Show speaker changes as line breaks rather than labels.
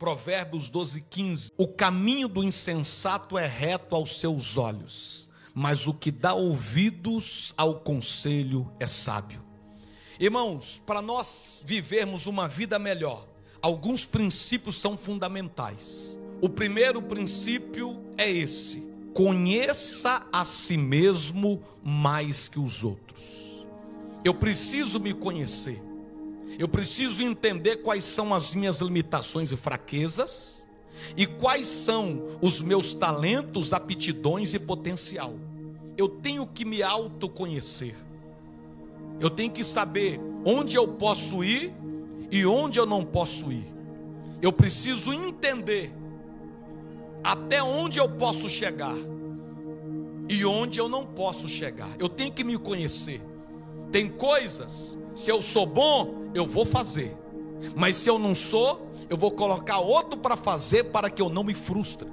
Provérbios 12, 15. O caminho do insensato é reto aos seus olhos, mas o que dá ouvidos ao conselho é sábio. Irmãos, para nós vivermos uma vida melhor, alguns princípios são fundamentais. O primeiro princípio é esse: conheça a si mesmo mais que os outros. Eu preciso me conhecer. Eu preciso entender quais são as minhas limitações e fraquezas e quais são os meus talentos, aptidões e potencial. Eu tenho que me autoconhecer. Eu tenho que saber onde eu posso ir e onde eu não posso ir. Eu preciso entender até onde eu posso chegar e onde eu não posso chegar. Eu tenho que me conhecer. Tem coisas, se eu sou bom, eu vou fazer. Mas se eu não sou, eu vou colocar outro para fazer para que eu não me frustre.